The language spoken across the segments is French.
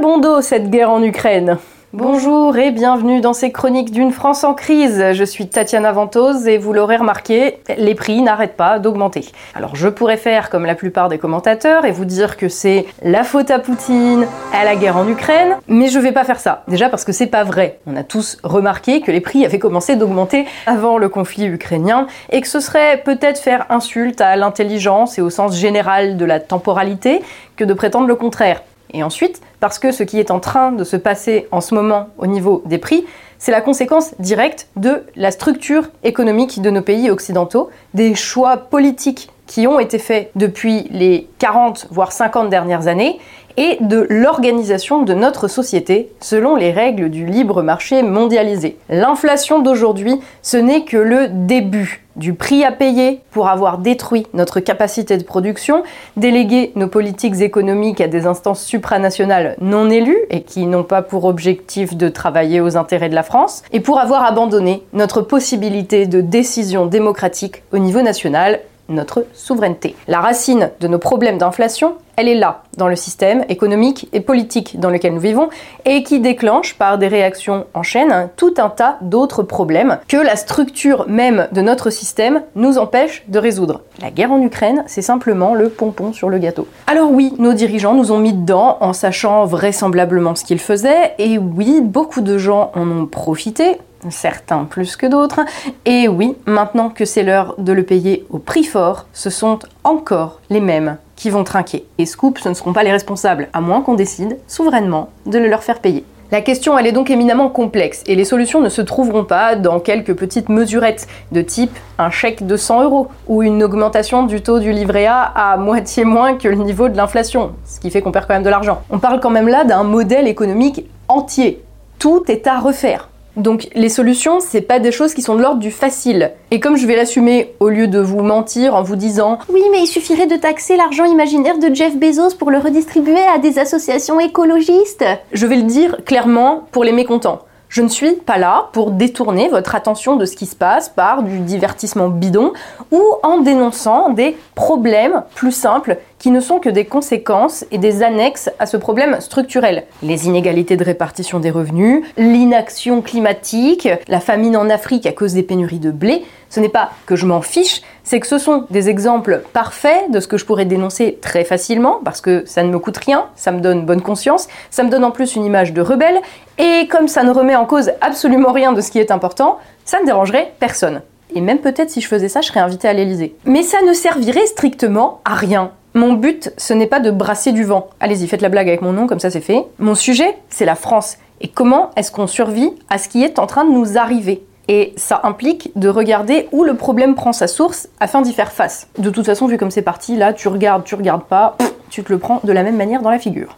bon dos cette guerre en Ukraine. Bonjour et bienvenue dans ces chroniques d'une France en crise. Je suis Tatiana Ventose et vous l'aurez remarqué, les prix n'arrêtent pas d'augmenter. Alors je pourrais faire comme la plupart des commentateurs et vous dire que c'est la faute à Poutine, à la guerre en Ukraine, mais je vais pas faire ça. Déjà parce que c'est pas vrai. On a tous remarqué que les prix avaient commencé d'augmenter avant le conflit ukrainien et que ce serait peut-être faire insulte à l'intelligence et au sens général de la temporalité que de prétendre le contraire. Et ensuite, parce que ce qui est en train de se passer en ce moment au niveau des prix, c'est la conséquence directe de la structure économique de nos pays occidentaux, des choix politiques qui ont été faits depuis les 40 voire 50 dernières années et de l'organisation de notre société selon les règles du libre marché mondialisé. L'inflation d'aujourd'hui, ce n'est que le début du prix à payer pour avoir détruit notre capacité de production, délégué nos politiques économiques à des instances supranationales non élues et qui n'ont pas pour objectif de travailler aux intérêts de la France, et pour avoir abandonné notre possibilité de décision démocratique au niveau national notre souveraineté. La racine de nos problèmes d'inflation, elle est là, dans le système économique et politique dans lequel nous vivons, et qui déclenche par des réactions en chaîne tout un tas d'autres problèmes que la structure même de notre système nous empêche de résoudre. La guerre en Ukraine, c'est simplement le pompon sur le gâteau. Alors oui, nos dirigeants nous ont mis dedans en sachant vraisemblablement ce qu'ils faisaient, et oui, beaucoup de gens en ont profité, certains plus que d'autres. Et oui, maintenant que c'est l'heure de le payer au prix fort, ce sont encore les mêmes qui vont trinquer. Et Scoop, ce ne seront pas les responsables, à moins qu'on décide souverainement de le leur faire payer. La question, elle est donc éminemment complexe et les solutions ne se trouveront pas dans quelques petites mesurettes de type un chèque de 100 euros ou une augmentation du taux du livret A à moitié moins que le niveau de l'inflation, ce qui fait qu'on perd quand même de l'argent. On parle quand même là d'un modèle économique entier. Tout est à refaire. Donc les solutions, c'est pas des choses qui sont de l'ordre du facile. Et comme je vais l'assumer au lieu de vous mentir en vous disant Oui, mais il suffirait de taxer l'argent imaginaire de Jeff Bezos pour le redistribuer à des associations écologistes. Je vais le dire clairement pour les mécontents. Je ne suis pas là pour détourner votre attention de ce qui se passe par du divertissement bidon ou en dénonçant des problèmes plus simples qui ne sont que des conséquences et des annexes à ce problème structurel. Les inégalités de répartition des revenus, l'inaction climatique, la famine en Afrique à cause des pénuries de blé, ce n'est pas que je m'en fiche, c'est que ce sont des exemples parfaits de ce que je pourrais dénoncer très facilement, parce que ça ne me coûte rien, ça me donne bonne conscience, ça me donne en plus une image de rebelle, et comme ça ne remet en cause absolument rien de ce qui est important, ça ne dérangerait personne. Et même peut-être si je faisais ça, je serais invitée à l'Elysée. Mais ça ne servirait strictement à rien. Mon but, ce n'est pas de brasser du vent. Allez-y, faites la blague avec mon nom, comme ça c'est fait. Mon sujet, c'est la France. Et comment est-ce qu'on survit à ce qui est en train de nous arriver? Et ça implique de regarder où le problème prend sa source afin d'y faire face. De toute façon, vu comme c'est parti, là, tu regardes, tu regardes pas, tu te le prends de la même manière dans la figure.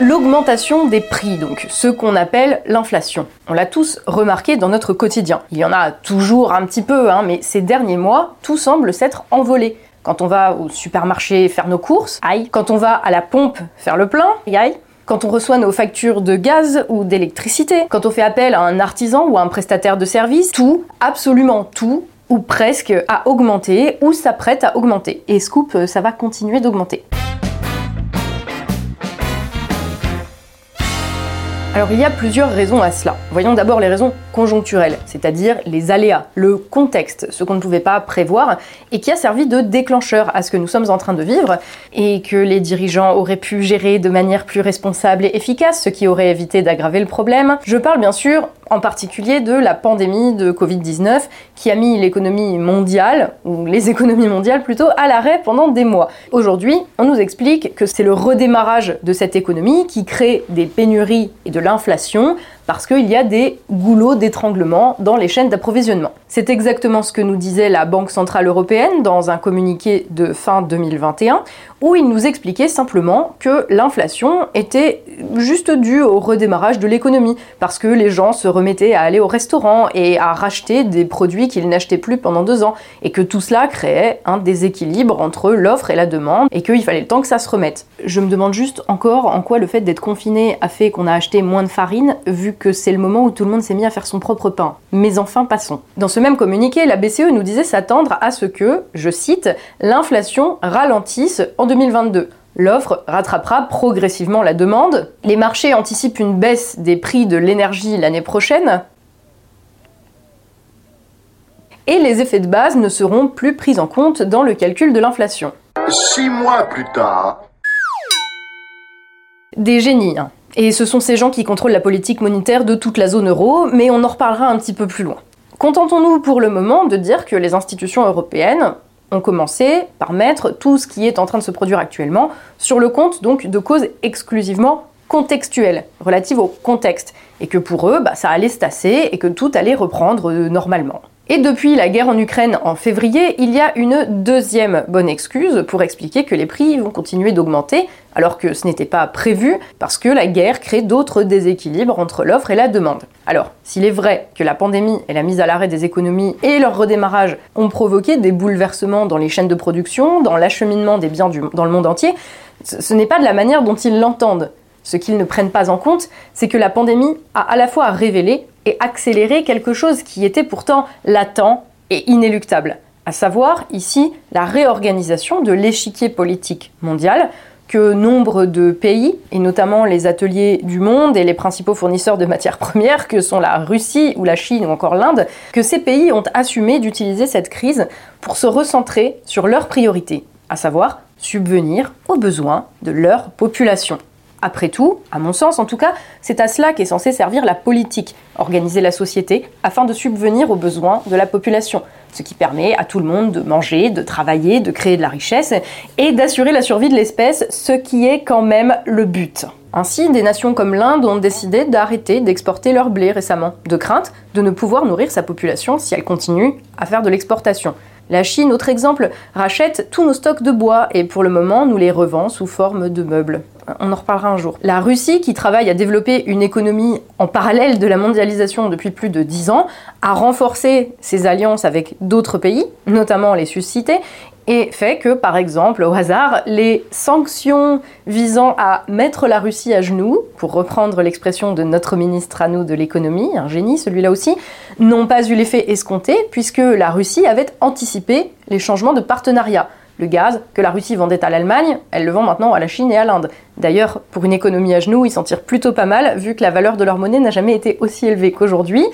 L'augmentation des prix, donc ce qu'on appelle l'inflation. On l'a tous remarqué dans notre quotidien. Il y en a toujours un petit peu, hein, mais ces derniers mois, tout semble s'être envolé. Quand on va au supermarché faire nos courses, aïe. Quand on va à la pompe faire le plein, aïe quand on reçoit nos factures de gaz ou d'électricité, quand on fait appel à un artisan ou à un prestataire de service, tout, absolument tout, ou presque, a augmenté ou s'apprête à augmenter. Et Scoop, ça va continuer d'augmenter. Alors il y a plusieurs raisons à cela. Voyons d'abord les raisons conjoncturelles, c'est-à-dire les aléas, le contexte, ce qu'on ne pouvait pas prévoir et qui a servi de déclencheur à ce que nous sommes en train de vivre et que les dirigeants auraient pu gérer de manière plus responsable et efficace, ce qui aurait évité d'aggraver le problème. Je parle bien sûr en particulier de la pandémie de Covid-19 qui a mis l'économie mondiale, ou les économies mondiales plutôt, à l'arrêt pendant des mois. Aujourd'hui, on nous explique que c'est le redémarrage de cette économie qui crée des pénuries et de l'inflation parce qu'il y a des goulots d'étranglement dans les chaînes d'approvisionnement. C'est exactement ce que nous disait la Banque Centrale Européenne dans un communiqué de fin 2021, où il nous expliquait simplement que l'inflation était juste due au redémarrage de l'économie, parce que les gens se remettaient à aller au restaurant et à racheter des produits qu'ils n'achetaient plus pendant deux ans, et que tout cela créait un déséquilibre entre l'offre et la demande, et qu'il fallait le temps que ça se remette. Je me demande juste encore en quoi le fait d'être confiné a fait qu'on a acheté moins de farine, vu vu que c'est le moment où tout le monde s'est mis à faire son propre pain. Mais enfin, passons. Dans ce même communiqué, la BCE nous disait s'attendre à ce que, je cite, l'inflation ralentisse en 2022. L'offre rattrapera progressivement la demande. Les marchés anticipent une baisse des prix de l'énergie l'année prochaine. Et les effets de base ne seront plus pris en compte dans le calcul de l'inflation. Six mois plus tard. Des génies. hein. Et ce sont ces gens qui contrôlent la politique monétaire de toute la zone euro, mais on en reparlera un petit peu plus loin. Contentons-nous pour le moment de dire que les institutions européennes ont commencé par mettre tout ce qui est en train de se produire actuellement sur le compte donc de causes exclusivement contextuelles, relatives au contexte, et que pour eux, bah, ça allait se tasser et que tout allait reprendre euh, normalement. Et depuis la guerre en Ukraine en février, il y a une deuxième bonne excuse pour expliquer que les prix vont continuer d'augmenter, alors que ce n'était pas prévu, parce que la guerre crée d'autres déséquilibres entre l'offre et la demande. Alors, s'il est vrai que la pandémie et la mise à l'arrêt des économies et leur redémarrage ont provoqué des bouleversements dans les chaînes de production, dans l'acheminement des biens dans le monde entier, ce n'est pas de la manière dont ils l'entendent. Ce qu'ils ne prennent pas en compte, c'est que la pandémie a à la fois révélé et accéléré quelque chose qui était pourtant latent et inéluctable, à savoir ici la réorganisation de l'échiquier politique mondial que nombre de pays, et notamment les ateliers du monde et les principaux fournisseurs de matières premières, que sont la Russie ou la Chine ou encore l'Inde, que ces pays ont assumé d'utiliser cette crise pour se recentrer sur leurs priorités, à savoir subvenir aux besoins de leur population. Après tout, à mon sens en tout cas, c'est à cela qu'est censé servir la politique, organiser la société afin de subvenir aux besoins de la population, ce qui permet à tout le monde de manger, de travailler, de créer de la richesse et d'assurer la survie de l'espèce, ce qui est quand même le but. Ainsi, des nations comme l'Inde ont décidé d'arrêter d'exporter leur blé récemment, de crainte de ne pouvoir nourrir sa population si elle continue à faire de l'exportation. La Chine, autre exemple, rachète tous nos stocks de bois et pour le moment nous les revend sous forme de meubles. On en reparlera un jour. La Russie, qui travaille à développer une économie en parallèle de la mondialisation depuis plus de 10 ans, a renforcé ses alliances avec d'autres pays, notamment les suscités, et fait que, par exemple, au hasard, les sanctions visant à mettre la Russie à genoux, pour reprendre l'expression de notre ministre à nous de l'économie, un génie celui-là aussi, n'ont pas eu l'effet escompté, puisque la Russie avait anticipé les changements de partenariat. Le gaz que la Russie vendait à l'Allemagne, elle le vend maintenant à la Chine et à l'Inde. D'ailleurs, pour une économie à genoux, ils s'en tirent plutôt pas mal, vu que la valeur de leur monnaie n'a jamais été aussi élevée qu'aujourd'hui.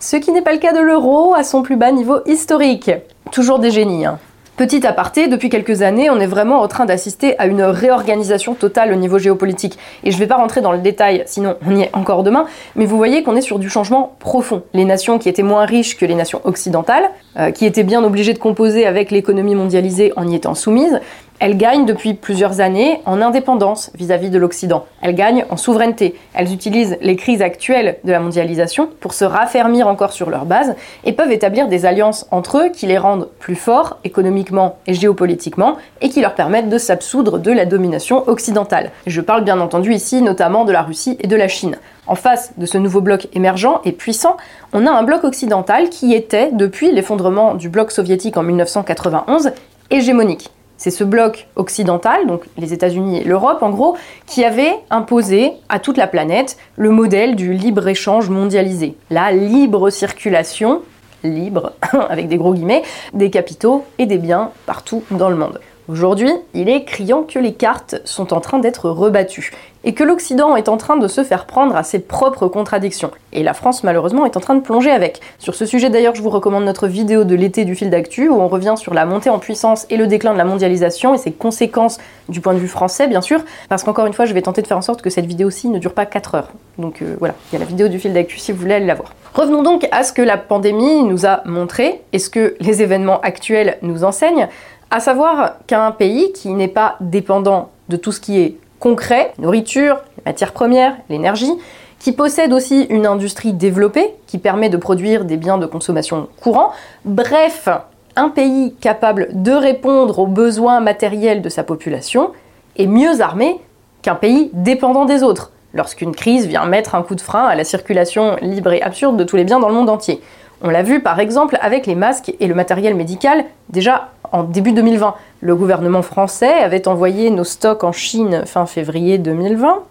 Ce qui n'est pas le cas de l'euro à son plus bas niveau historique. Toujours des génies, hein. Petit aparté, depuis quelques années, on est vraiment en train d'assister à une réorganisation totale au niveau géopolitique. Et je ne vais pas rentrer dans le détail, sinon on y est encore demain, mais vous voyez qu'on est sur du changement profond. Les nations qui étaient moins riches que les nations occidentales, euh, qui étaient bien obligées de composer avec l'économie mondialisée en y étant soumises, elles gagnent depuis plusieurs années en indépendance vis-à-vis de l'Occident. Elles gagnent en souveraineté. Elles utilisent les crises actuelles de la mondialisation pour se raffermir encore sur leur base et peuvent établir des alliances entre eux qui les rendent plus forts économiquement et géopolitiquement et qui leur permettent de s'absoudre de la domination occidentale. Je parle bien entendu ici notamment de la Russie et de la Chine. En face de ce nouveau bloc émergent et puissant, on a un bloc occidental qui était, depuis l'effondrement du bloc soviétique en 1991, hégémonique. C'est ce bloc occidental, donc les États-Unis et l'Europe en gros, qui avait imposé à toute la planète le modèle du libre-échange mondialisé. La libre circulation, libre, avec des gros guillemets, des capitaux et des biens partout dans le monde. Aujourd'hui, il est criant que les cartes sont en train d'être rebattues et que l'Occident est en train de se faire prendre à ses propres contradictions. Et la France, malheureusement, est en train de plonger avec. Sur ce sujet, d'ailleurs, je vous recommande notre vidéo de l'été du fil d'actu où on revient sur la montée en puissance et le déclin de la mondialisation et ses conséquences du point de vue français, bien sûr, parce qu'encore une fois, je vais tenter de faire en sorte que cette vidéo-ci ne dure pas 4 heures. Donc euh, voilà, il y a la vidéo du fil d'actu si vous voulez aller la voir. Revenons donc à ce que la pandémie nous a montré et ce que les événements actuels nous enseignent à savoir qu'un pays qui n'est pas dépendant de tout ce qui est concret, nourriture, matières premières, l'énergie, qui possède aussi une industrie développée qui permet de produire des biens de consommation courants, bref, un pays capable de répondre aux besoins matériels de sa population est mieux armé qu'un pays dépendant des autres, lorsqu'une crise vient mettre un coup de frein à la circulation libre et absurde de tous les biens dans le monde entier. On l'a vu par exemple avec les masques et le matériel médical déjà en début 2020. Le gouvernement français avait envoyé nos stocks en Chine fin février 2020.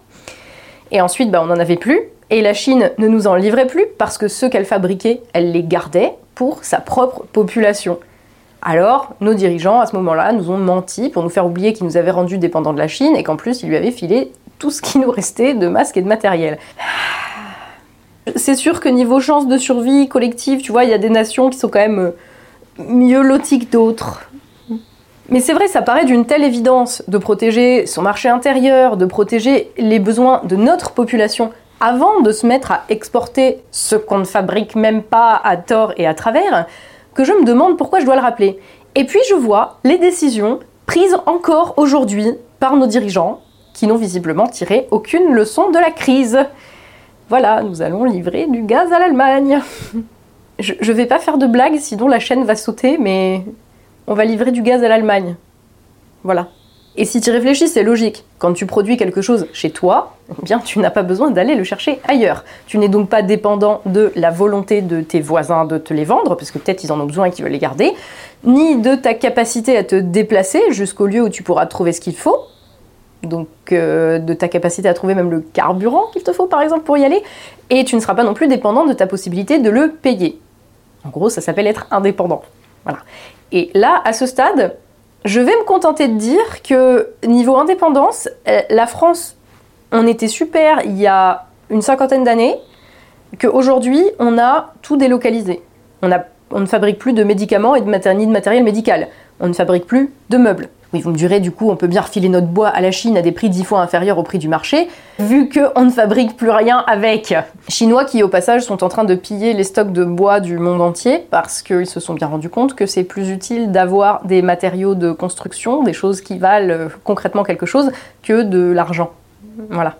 Et ensuite, bah, on n'en avait plus. Et la Chine ne nous en livrait plus parce que ceux qu'elle fabriquait, elle les gardait pour sa propre population. Alors, nos dirigeants, à ce moment-là, nous ont menti pour nous faire oublier qu'ils nous avaient rendus dépendants de la Chine et qu'en plus, ils lui avaient filé tout ce qui nous restait de masques et de matériel. C'est sûr que niveau chance de survie collective, tu vois, il y a des nations qui sont quand même euh, mieux loties que d'autres. Mais c'est vrai, ça paraît d'une telle évidence de protéger son marché intérieur, de protéger les besoins de notre population avant de se mettre à exporter ce qu'on ne fabrique même pas à tort et à travers, que je me demande pourquoi je dois le rappeler. Et puis je vois les décisions prises encore aujourd'hui par nos dirigeants, qui n'ont visiblement tiré aucune leçon de la crise. Voilà, nous allons livrer du gaz à l'Allemagne. Je, vais pas faire de blagues, sinon la chaîne va sauter, mais on va livrer du gaz à l'Allemagne. Voilà. Et si tu réfléchis, c'est logique. Quand tu produis quelque chose chez toi, eh bien, tu n'as pas besoin d'aller le chercher ailleurs. Tu n'es donc pas dépendant de la volonté de tes voisins de te les vendre, parce que peut-être ils en ont besoin et qu'ils veulent les garder, ni de ta capacité à te déplacer jusqu'au lieu où tu pourras trouver ce qu'il faut. Donc, euh, de ta capacité à trouver même le carburant qu'il te faut, par exemple, pour y aller. Et tu ne seras pas non plus dépendant de ta possibilité de le payer. En gros, ça s'appelle être indépendant. Voilà. Et là, à ce stade, je vais me contenter de dire que niveau indépendance, euh, la France, on était super il y a une cinquantaine d'années, qu'aujourd'hui, on a tout délocalisé. On, ne fabrique plus de médicaments et ni de matériel médical. On ne fabrique plus de meubles. Oui, vous me direz, du coup, on peut bien refiler notre bois à la Chine à des prix dix fois inférieurs au prix du marché, vu qu'on ne fabrique plus rien avec. Chinois qui, au passage, sont en train de piller les stocks de bois du monde entier, parce qu'ils se sont bien rendus compte que c'est plus utile d'avoir des matériaux de construction, des choses qui valent euh, concrètement quelque chose, que de l'argent. Voilà.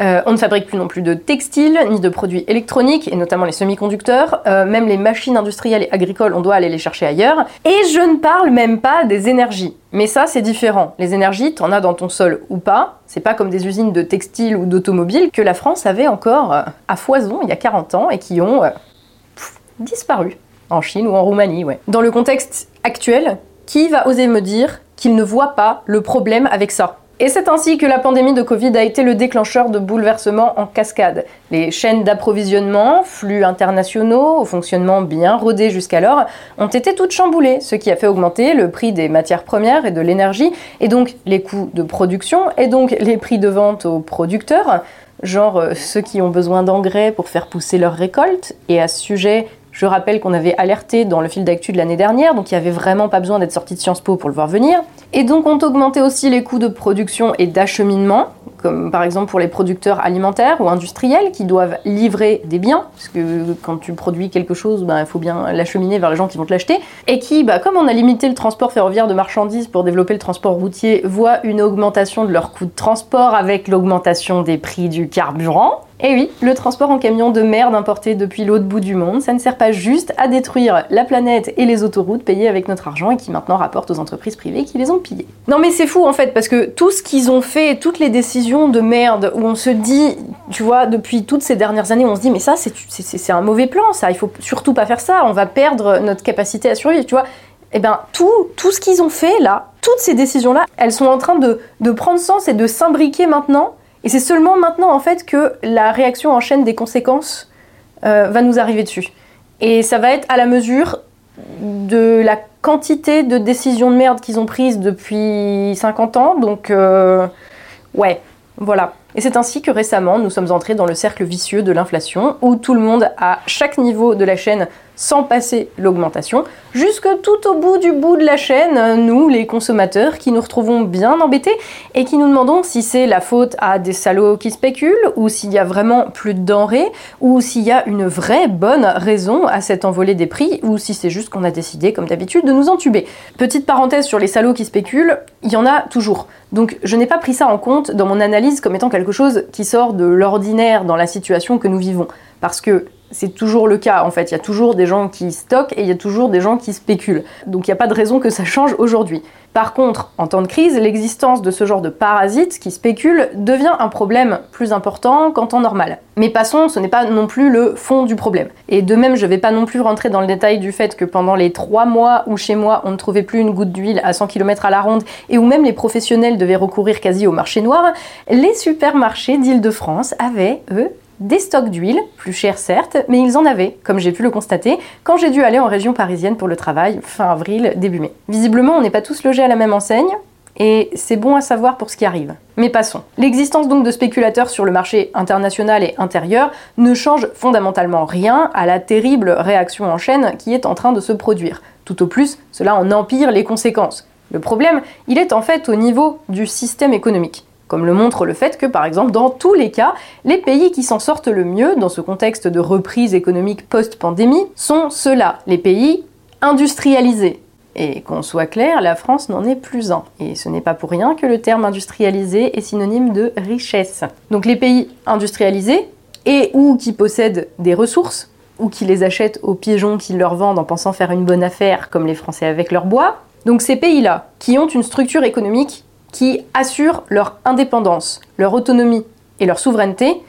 Euh, on ne fabrique plus non plus de textiles, ni de produits électroniques, et notamment les semi-conducteurs. Euh, même les machines industrielles et agricoles, on doit aller les chercher ailleurs. Et je ne parle même pas des énergies. Mais ça, c'est différent. Les énergies, t'en as dans ton sol ou pas. C'est pas comme des usines de textiles ou d'automobiles que la France avait encore euh, à foison il y a 40 ans et qui ont disparu. En Chine ou en Roumanie, ouais. Dans le contexte actuel, qui va oser me dire qu'il ne voit pas le problème avec ça? Et c'est ainsi que la pandémie de Covid a été le déclencheur de bouleversements en cascade. Les chaînes d'approvisionnement, flux internationaux, au fonctionnement bien rodé jusqu'alors, ont été toutes chamboulées, ce qui a fait augmenter le prix des matières premières et de l'énergie, et donc les coûts de production, et donc les prix de vente aux producteurs, genre euh, ceux qui ont besoin d'engrais pour faire pousser leurs récoltes. Et à ce sujet, je rappelle qu'on avait alerté dans le fil d'actu de l'année dernière, donc il n'y avait vraiment pas besoin d'être sorti de Sciences Po pour le voir venir. Et donc ont augmenté aussi les coûts de production et d'acheminement, comme par exemple pour les producteurs alimentaires ou industriels qui doivent livrer des biens, parce que quand tu produis quelque chose, ben, il faut bien l'acheminer vers les gens qui vont te l'acheter, et qui, bah, comme on a limité le transport ferroviaire de marchandises pour développer le transport routier, voient une augmentation de leurs coûts de transport avec l'augmentation des prix du carburant. Et oui, le transport en camion de merde importé depuis l'autre bout du monde, ça ne sert pas juste à détruire la planète et les autoroutes payées avec notre argent et qui maintenant rapportent aux entreprises privées qui les ont pillées. Non mais c'est fou en fait, parce que tout ce qu'ils ont fait, toutes les décisions de merde où on se dit, tu vois, depuis toutes ces dernières années, on se dit mais ça c'est- un mauvais plan, ça, il faut surtout pas faire ça, on va perdre notre capacité à survivre, tu vois. Eh bien, tout, tout ce qu'ils ont fait là, toutes ces décisions-là, elles sont en train de prendre sens et de s'imbriquer maintenant. Et c'est seulement maintenant, en fait, que la réaction en chaîne des conséquences euh, va nous arriver dessus. Et ça va être à la mesure de la quantité de décisions de merde qu'ils ont prises depuis 50 ans. Donc, euh, ouais, voilà. Et c'est ainsi que récemment, nous sommes entrés dans le cercle vicieux de l'inflation, où tout le monde, à chaque niveau de la chaîne, sans passer l'augmentation, jusque tout au bout du bout de la chaîne, nous, les consommateurs, qui nous retrouvons bien embêtés et qui nous demandons si c'est la faute à des salauds qui spéculent, ou s'il y a vraiment plus de denrées, ou s'il y a une vraie bonne raison à cette envolée des prix, ou si c'est juste qu'on a décidé, comme d'habitude, de nous entuber. Petite parenthèse sur les salauds qui spéculent, il y en a toujours. Donc je n'ai pas pris ça en compte dans mon analyse comme étant quelque chose qui sort de l'ordinaire dans la situation que nous vivons. Parce que c'est toujours le cas en fait, il y a toujours des gens qui stockent et il y a toujours des gens qui spéculent. Donc il n'y a pas de raison que ça change aujourd'hui. Par contre, en temps de crise, l'existence de ce genre de parasites qui spéculent devient un problème plus important qu'en temps normal. Mais passons, ce n'est pas non plus le fond du problème. Et de même, je ne vais pas non plus rentrer dans le détail du fait que pendant les trois mois où chez moi on ne trouvait plus une goutte d'huile à 100 km à la ronde et où même les professionnels devaient recourir quasi au marché noir, les supermarchés d'Île-de-France avaient, eux, des stocks d'huile, plus chers certes, mais ils en avaient, comme j'ai pu le constater, quand j'ai dû aller en région parisienne pour le travail, fin avril, début mai. Visiblement, on n'est pas tous logés à la même enseigne, et c'est bon à savoir pour ce qui arrive. Mais passons. L'existence donc de spéculateurs sur le marché international et intérieur ne change fondamentalement rien à la terrible réaction en chaîne qui est en train de se produire. Tout au plus, cela en empire les conséquences. Le problème, il est en fait au niveau du système économique. Comme le montre le fait que, par exemple, dans tous les cas, les pays qui s'en sortent le mieux dans ce contexte de reprise économique post-pandémie sont ceux-là, les pays industrialisés. Et qu'on soit clair, la France n'en est plus un. Et ce n'est pas pour rien que le terme industrialisé est synonyme de richesse. Donc les pays industrialisés, et ou qui possèdent des ressources, ou qui les achètent aux pigeons qui leur vendent en pensant faire une bonne affaire, comme les Français avec leur bois. Donc ces pays-là, qui ont une structure économique qui assure leur indépendance, leur autonomie et leur souveraineté,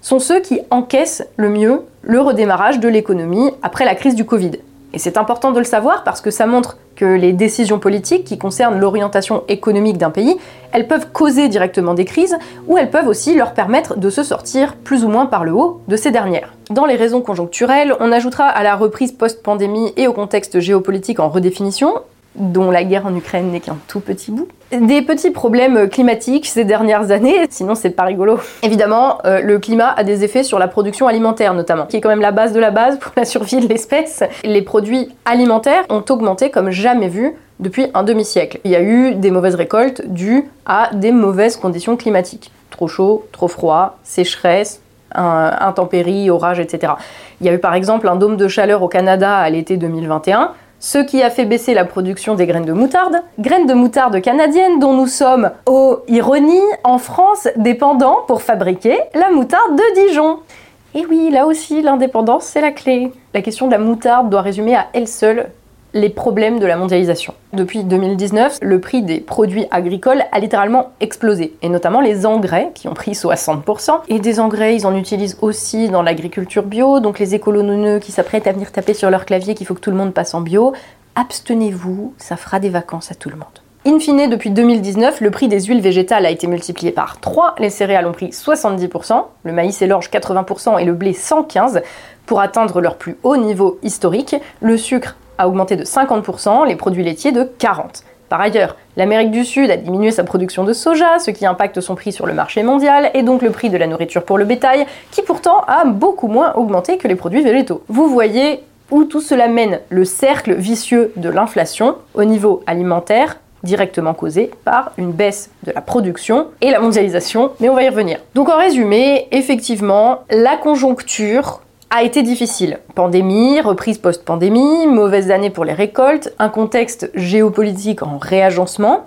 sont ceux qui encaissent le mieux le redémarrage de l'économie après la crise du Covid. Et c'est important de le savoir parce que ça montre que les décisions politiques qui concernent l'orientation économique d'un pays, elles peuvent causer directement des crises ou elles peuvent aussi leur permettre de se sortir plus ou moins par le haut de ces dernières. Dans les raisons conjoncturelles, on ajoutera à la reprise post-pandémie et au contexte géopolitique en redéfinition dont la guerre en Ukraine n'est qu'un tout petit bout. Des petits problèmes climatiques ces dernières années, sinon c'est pas rigolo. Évidemment, euh, le climat a des effets sur la production alimentaire notamment, qui est quand même la base de la base pour la survie de l'espèce. Les produits alimentaires ont augmenté comme jamais vu depuis un demi-siècle. Il y a eu des mauvaises récoltes dues à des mauvaises conditions climatiques. Trop chaud, trop froid, sécheresse, intempéries, orages, etc. Il y a eu par exemple un dôme de chaleur au Canada à l'été 2021 ce qui a fait baisser la production des graines de moutarde, graines de moutarde canadiennes dont nous sommes, oh ironie, en France dépendants pour fabriquer la moutarde de Dijon. Et oui, là aussi, l'indépendance, c'est la clé. La question de la moutarde doit résumer à elle seule les problèmes de la mondialisation. Depuis 2019, le prix des produits agricoles a littéralement explosé, et notamment les engrais qui ont pris 60%. Et des engrais, ils en utilisent aussi dans l'agriculture bio, donc les écolononneux qui s'apprêtent à venir taper sur leur clavier qu'il faut que tout le monde passe en bio. Abstenez-vous, ça fera des vacances à tout le monde. In fine, depuis 2019, le prix des huiles végétales a été multiplié par 3, les céréales ont pris 70%, le maïs et l'orge 80% et le blé 115% pour atteindre leur plus haut niveau historique. Le sucre a augmenté de 50%, les produits laitiers de 40%. Par ailleurs, l'Amérique du Sud a diminué sa production de soja, ce qui impacte son prix sur le marché mondial, et donc le prix de la nourriture pour le bétail, qui pourtant a beaucoup moins augmenté que les produits végétaux. Vous voyez où tout cela mène, le cercle vicieux de l'inflation au niveau alimentaire, directement causé par une baisse de la production et la mondialisation, mais on va y revenir. Donc en résumé, effectivement, la conjoncture a été difficile. Pandémie, reprise post-pandémie, mauvaise année pour les récoltes, un contexte géopolitique en réagencement.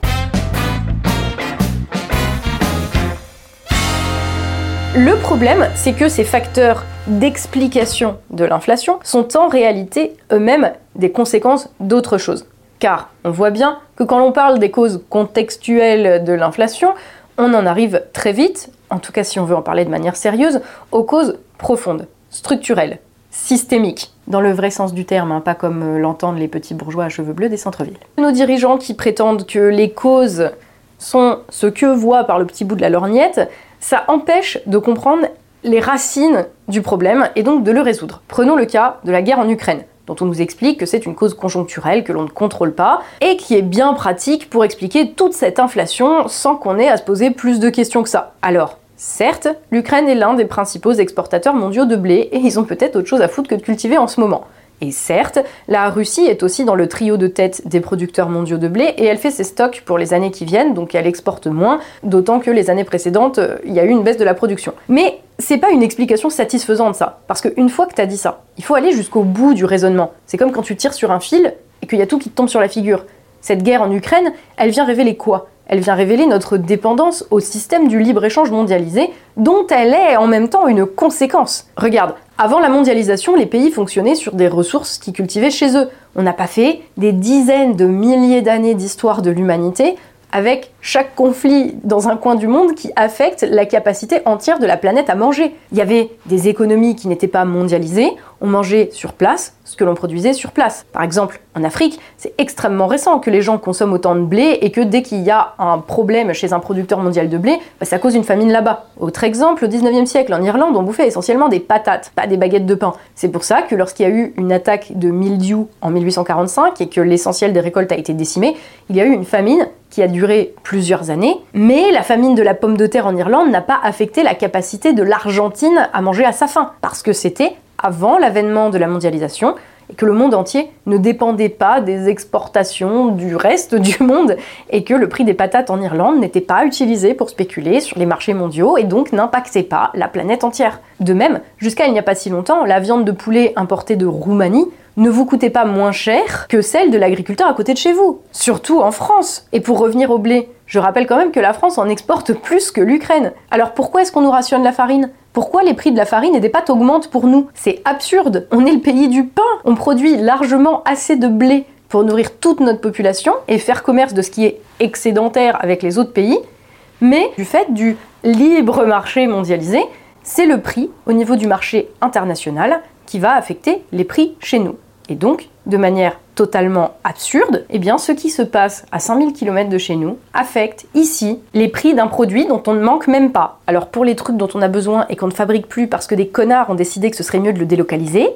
Le problème, c'est que ces facteurs d'explication de l'inflation sont en réalité eux-mêmes des conséquences d'autre chose. Car on voit bien que quand l'on parle des causes contextuelles de l'inflation, on en arrive très vite, en tout cas si on veut en parler de manière sérieuse, aux causes profondes structurelle, systémique, dans le vrai sens du terme, hein, pas comme euh, l'entendent les petits bourgeois à cheveux bleus des centres-villes. Nos dirigeants qui prétendent que les causes sont ce que voient par le petit bout de la lorgnette, ça empêche de comprendre les racines du problème et donc de le résoudre. Prenons le cas de la guerre en Ukraine dont on nous explique que c'est une cause conjoncturelle que l'on ne contrôle pas, et qui est bien pratique pour expliquer toute cette inflation sans qu'on ait à se poser plus de questions que ça. Alors, Certes, l'Ukraine est l'un des principaux exportateurs mondiaux de blé et ils ont peut-être autre chose à foutre que de cultiver en ce moment. Et certes, la Russie est aussi dans le trio de tête des producteurs mondiaux de blé et elle fait ses stocks pour les années qui viennent, donc elle exporte moins, d'autant que les années précédentes, il y a eu une baisse de la production. Mais c'est pas une explication satisfaisante ça, parce qu'une fois que t'as dit ça, il faut aller jusqu'au bout du raisonnement. C'est comme quand tu tires sur un fil et qu'il y a tout qui te tombe sur la figure. Cette guerre en Ukraine, elle vient révéler quoi? Elle vient révéler notre dépendance au système du libre-échange mondialisé, dont elle est en même temps une conséquence. Regarde, avant la mondialisation, les pays fonctionnaient sur des ressources qu'ils cultivaient chez eux. On n'a pas fait des dizaines de milliers d'années d'histoire de l'humanité avec chaque conflit dans un coin du monde qui affecte la capacité entière de la planète à manger. Il y avait des économies qui n'étaient pas mondialisées, on mangeait sur place ce que l'on produisait sur place. Par exemple, en Afrique, c'est extrêmement récent que les gens consomment autant de blé et que dès qu'il y a un problème chez un producteur mondial de blé, bah, ça cause une famine là-bas. Autre exemple, au 19e siècle, en Irlande, on bouffait essentiellement des patates, pas des baguettes de pain. C'est pour ça que lorsqu'il y a eu une attaque de mildiou en 1845 et que l'essentiel des récoltes a été décimé, il y a eu une famine qui a duré plusieurs années, mais la famine de la pomme de terre en Irlande n'a pas affecté la capacité de l'Argentine à manger à sa faim, parce que c'était avant l'avènement de la mondialisation et que le monde entier ne dépendait pas des exportations du reste du monde et que le prix des patates en Irlande n'était pas utilisé pour spéculer sur les marchés mondiaux et donc n'impactait pas la planète entière. De même, jusqu'à il n'y a pas si longtemps, la viande de poulet importée de Roumanie ne vous coûtait pas moins cher que celle de l'agriculteur à côté de chez vous, surtout en France. Et pour revenir au blé, je rappelle quand même que la France en exporte plus que l'Ukraine. Alors pourquoi est-ce qu'on nous rationne la farine? Pourquoi les prix de la farine et des pâtes augmentent pour nous? C'est absurde. On est le pays du pain. On produit largement assez de blé pour nourrir toute notre population et faire commerce de ce qui est excédentaire avec les autres pays. Mais du fait du libre marché mondialisé, c'est le prix au niveau du marché international qui va affecter les prix chez nous. Et donc, de manière totalement absurde, eh bien, ce qui se passe à 5000 km de chez nous affecte ici les prix d'un produit dont on ne manque même pas. Alors, pour les trucs dont on a besoin et qu'on ne fabrique plus parce que des connards ont décidé que ce serait mieux de le délocaliser,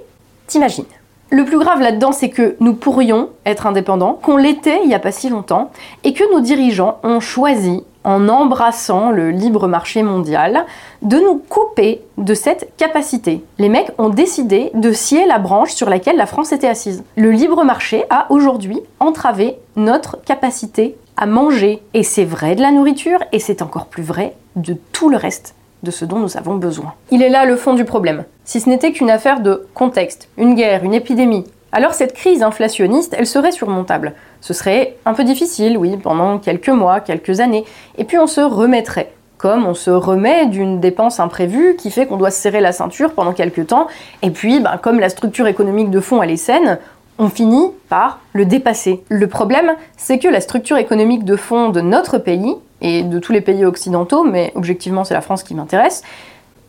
t'imagines. Le plus grave là-dedans, c'est que nous pourrions être indépendants, qu'on l'était il n'y a pas si longtemps, et que nos dirigeants ont choisi en embrassant le libre marché mondial, de nous couper de cette capacité. Les mecs ont décidé de scier la branche sur laquelle la France était assise. Le libre marché a aujourd'hui entravé notre capacité à manger. Et c'est vrai de la nourriture, et c'est encore plus vrai de tout le reste de ce dont nous avons besoin. Il est là le fond du problème. Si ce n'était qu'une affaire de contexte, une guerre, une épidémie, alors cette crise inflationniste, elle serait surmontable. Ce serait un peu difficile, oui, pendant quelques mois, quelques années, et puis on se remettrait. Comme on se remet d'une dépense imprévue qui fait qu'on doit se serrer la ceinture pendant quelques temps, et puis ben, comme la structure économique de fond elle est saine, on finit par le dépasser. Le problème, c'est que la structure économique de fond de notre pays, et de tous les pays occidentaux, mais objectivement c'est la France qui m'intéresse,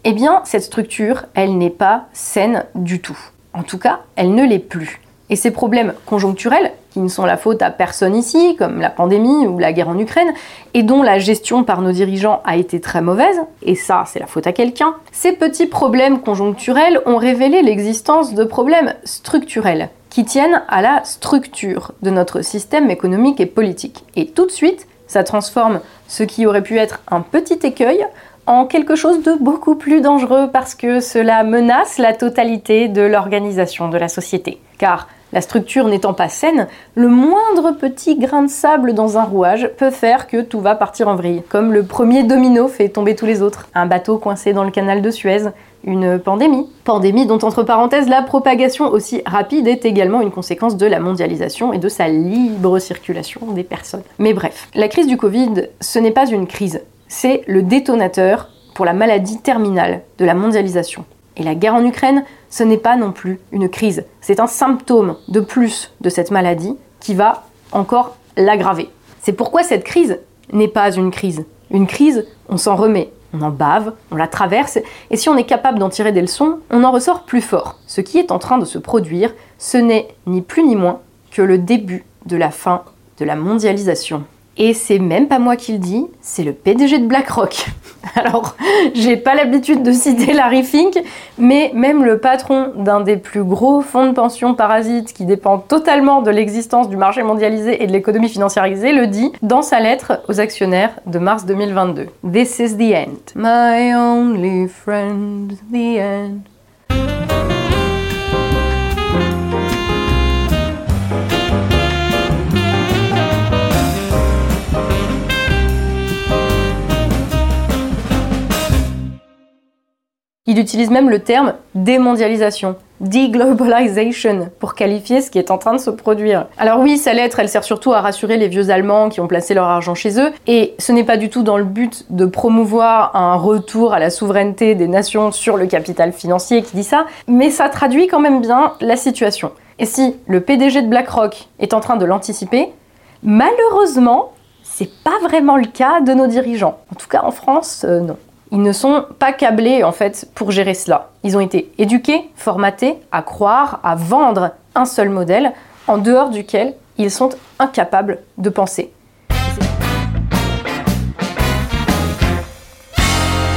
eh bien cette structure, elle n'est pas saine du tout. En tout cas, elle ne l'est plus. Et ces problèmes conjoncturels, qui ne sont la faute à personne ici, comme la pandémie ou la guerre en Ukraine, et dont la gestion par nos dirigeants a été très mauvaise, et ça c'est la faute à quelqu'un, ces petits problèmes conjoncturels ont révélé l'existence de problèmes structurels, qui tiennent à la structure de notre système économique et politique. Et tout de suite, ça transforme ce qui aurait pu être un petit écueil en quelque chose de beaucoup plus dangereux parce que cela menace la totalité de l'organisation de la société. Car la structure n'étant pas saine, le moindre petit grain de sable dans un rouage peut faire que tout va partir en vrille, comme le premier domino fait tomber tous les autres. Un bateau coincé dans le canal de Suez, une pandémie. Pandémie dont, entre parenthèses, la propagation aussi rapide est également une conséquence de la mondialisation et de sa libre circulation des personnes. Mais bref, la crise du Covid, ce n'est pas une crise, c'est le détonateur pour la maladie terminale de la mondialisation. Et la guerre en Ukraine, ce n'est pas non plus une crise, c'est un symptôme de plus de cette maladie qui va encore l'aggraver. C'est pourquoi cette crise n'est pas une crise. Une crise, on s'en remet, on en bave, on la traverse, et si on est capable d'en tirer des leçons, on en ressort plus fort. Ce qui est en train de se produire, ce n'est ni plus ni moins que le début de la fin de la mondialisation. Et c'est même pas moi qui le dis, c'est le PDG de BlackRock. Alors, j'ai pas l'habitude de citer Larry Fink, mais même le patron d'un des plus gros fonds de pension parasites qui dépend totalement de l'existence du marché mondialisé et de l'économie financiarisée le dit dans sa lettre aux actionnaires de mars 2022. This is the end. My only friend, the end. Il utilise même le terme démondialisation, deglobalization, pour qualifier ce qui est en train de se produire. Alors oui, sa lettre, elle sert surtout à rassurer les vieux Allemands qui ont placé leur argent chez eux, et ce n'est pas du tout dans le but de promouvoir un retour à la souveraineté des nations sur le capital financier qui dit ça, mais ça traduit quand même bien la situation. Et si le PDG de BlackRock est en train de l'anticiper, malheureusement, C'est pas vraiment le cas de nos dirigeants. En tout cas en France, euh, non. Ils ne sont pas câblés en fait pour gérer cela. Ils ont été éduqués, formatés à croire, à vendre un seul modèle en dehors duquel ils sont incapables de penser.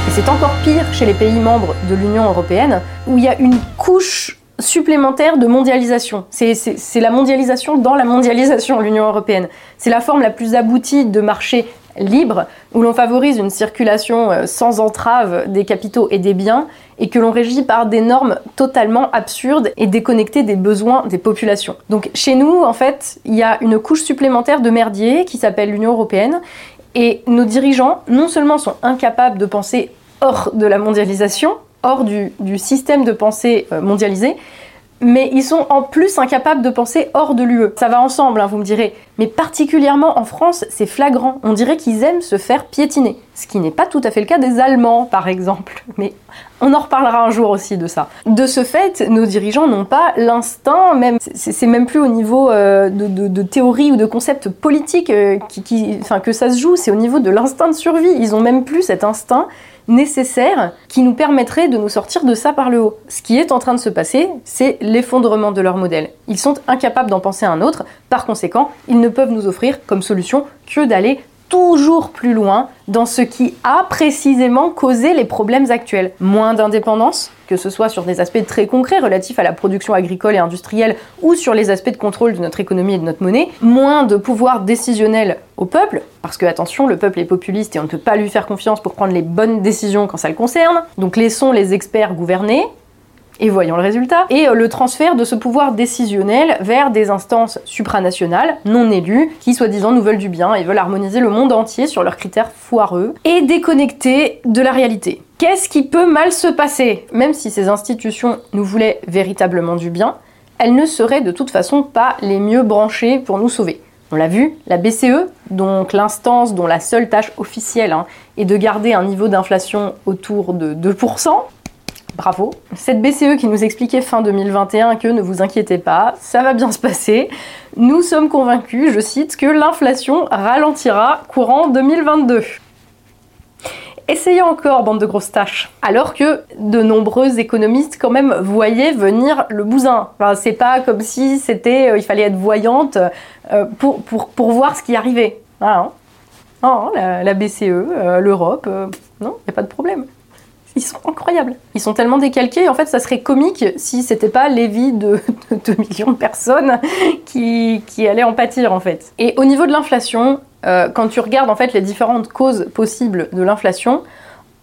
C'est encore pire chez les pays membres de l'Union européenne, où il y a une couche supplémentaire de mondialisation. C'est la mondialisation dans la mondialisation, l'Union européenne. C'est la forme la plus aboutie de marché libre, où l'on favorise une circulation euh, sans entrave des capitaux et des biens, et que l'on régit par des normes totalement absurdes et déconnectées des besoins des populations. Donc chez nous, en fait, il y a une couche supplémentaire de merdier qui s'appelle l'Union européenne, et nos dirigeants, non seulement sont incapables de penser hors de la mondialisation, hors du, système de pensée euh, mondialisé, mais ils sont en plus incapables de penser hors de l'UE. Ça va ensemble, hein, vous me direz. Mais particulièrement en France, c'est flagrant. On dirait qu'ils aiment se faire piétiner. Ce qui n'est pas tout à fait le cas des Allemands, par exemple. Mais on en reparlera un jour aussi de ça. De ce fait, nos dirigeants n'ont pas l'instinct, même c'est même plus au niveau euh, de, théorie ou de concept politique euh, que ça se joue, c'est au niveau de l'instinct de survie. Ils ont même plus cet instinct nécessaire qui nous permettrait de nous sortir de ça par le haut. Ce qui est en train de se passer, c'est l'effondrement de leur modèle. Ils sont incapables d'en penser un autre, par conséquent, ils ne peuvent nous offrir comme solution que d'aller toujours plus loin dans ce qui a précisément causé les problèmes actuels. Moins d'indépendance, que ce soit sur des aspects très concrets relatifs à la production agricole et industrielle ou sur les aspects de contrôle de notre économie et de notre monnaie, moins de pouvoir décisionnel au peuple, parce que attention, le peuple est populiste et on ne peut pas lui faire confiance pour prendre les bonnes décisions quand ça le concerne, donc laissons les experts gouverner, et voyons le résultat. Et euh, le transfert de ce pouvoir décisionnel vers des instances supranationales, non élues, qui soi-disant nous veulent du bien et veulent harmoniser le monde entier sur leurs critères foireux et déconnectés de la réalité. Qu'est-ce qui peut mal se passer? Même si ces institutions nous voulaient véritablement du bien, elles ne seraient de toute façon pas les mieux branchées pour nous sauver. On l'a vu, la BCE, donc l'instance dont la seule tâche officielle hein, est de garder un niveau d'inflation autour de 2%, Bravo. Cette BCE qui nous expliquait fin 2021 que ne vous inquiétez pas, ça va bien se passer. Nous sommes convaincus, je cite, que l'inflation ralentira courant 2022. Essayez encore, bande de grosses tâches. Alors que de nombreux économistes quand même voyaient venir le bousin. Enfin, c'est pas comme si c'était, euh, il fallait être voyante euh, pour, voir ce qui arrivait. Ah, non. la, BCE, euh, l'Europe, non, il a pas de problème ils sont incroyables. Ils sont tellement décalqués, en fait, ça serait comique si c'était pas les vies de, 2 millions de personnes qui, allaient en pâtir, en fait. Et au niveau de l'inflation, euh, quand tu regardes en fait les différentes causes possibles de l'inflation,